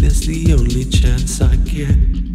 That's the only chance I get.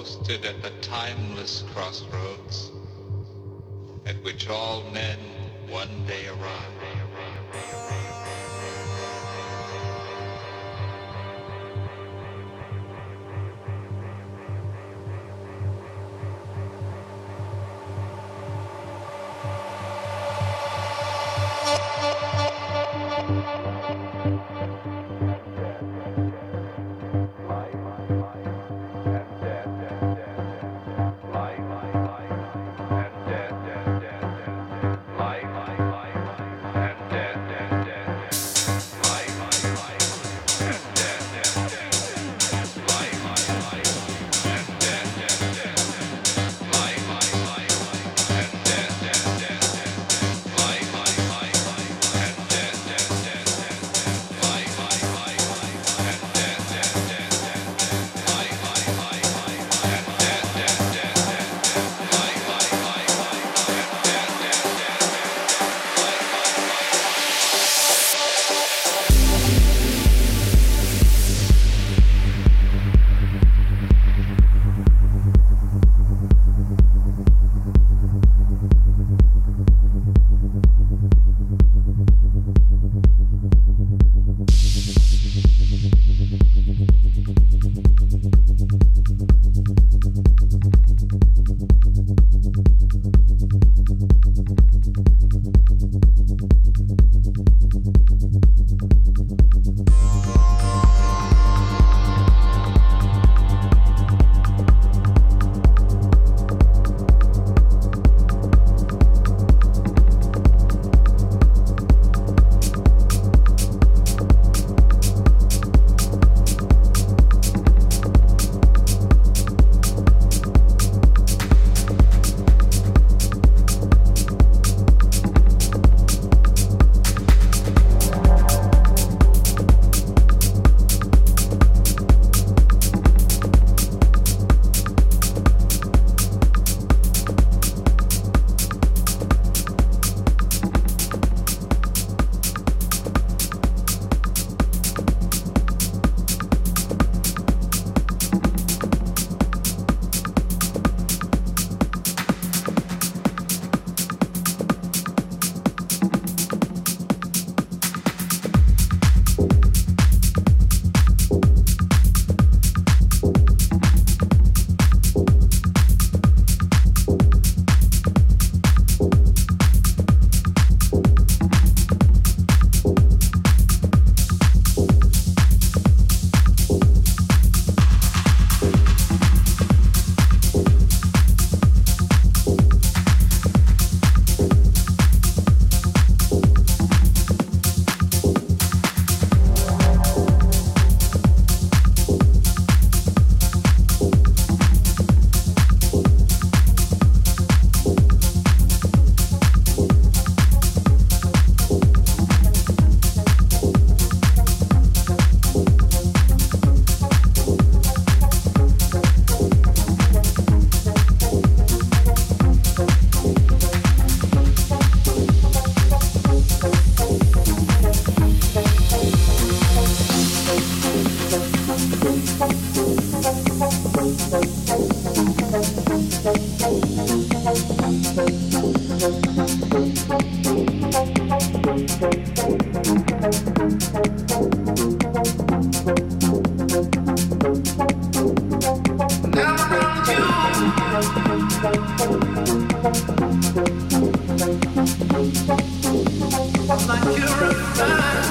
Posted at the timeless crossroads at which all men one day arrive. Like you're a fine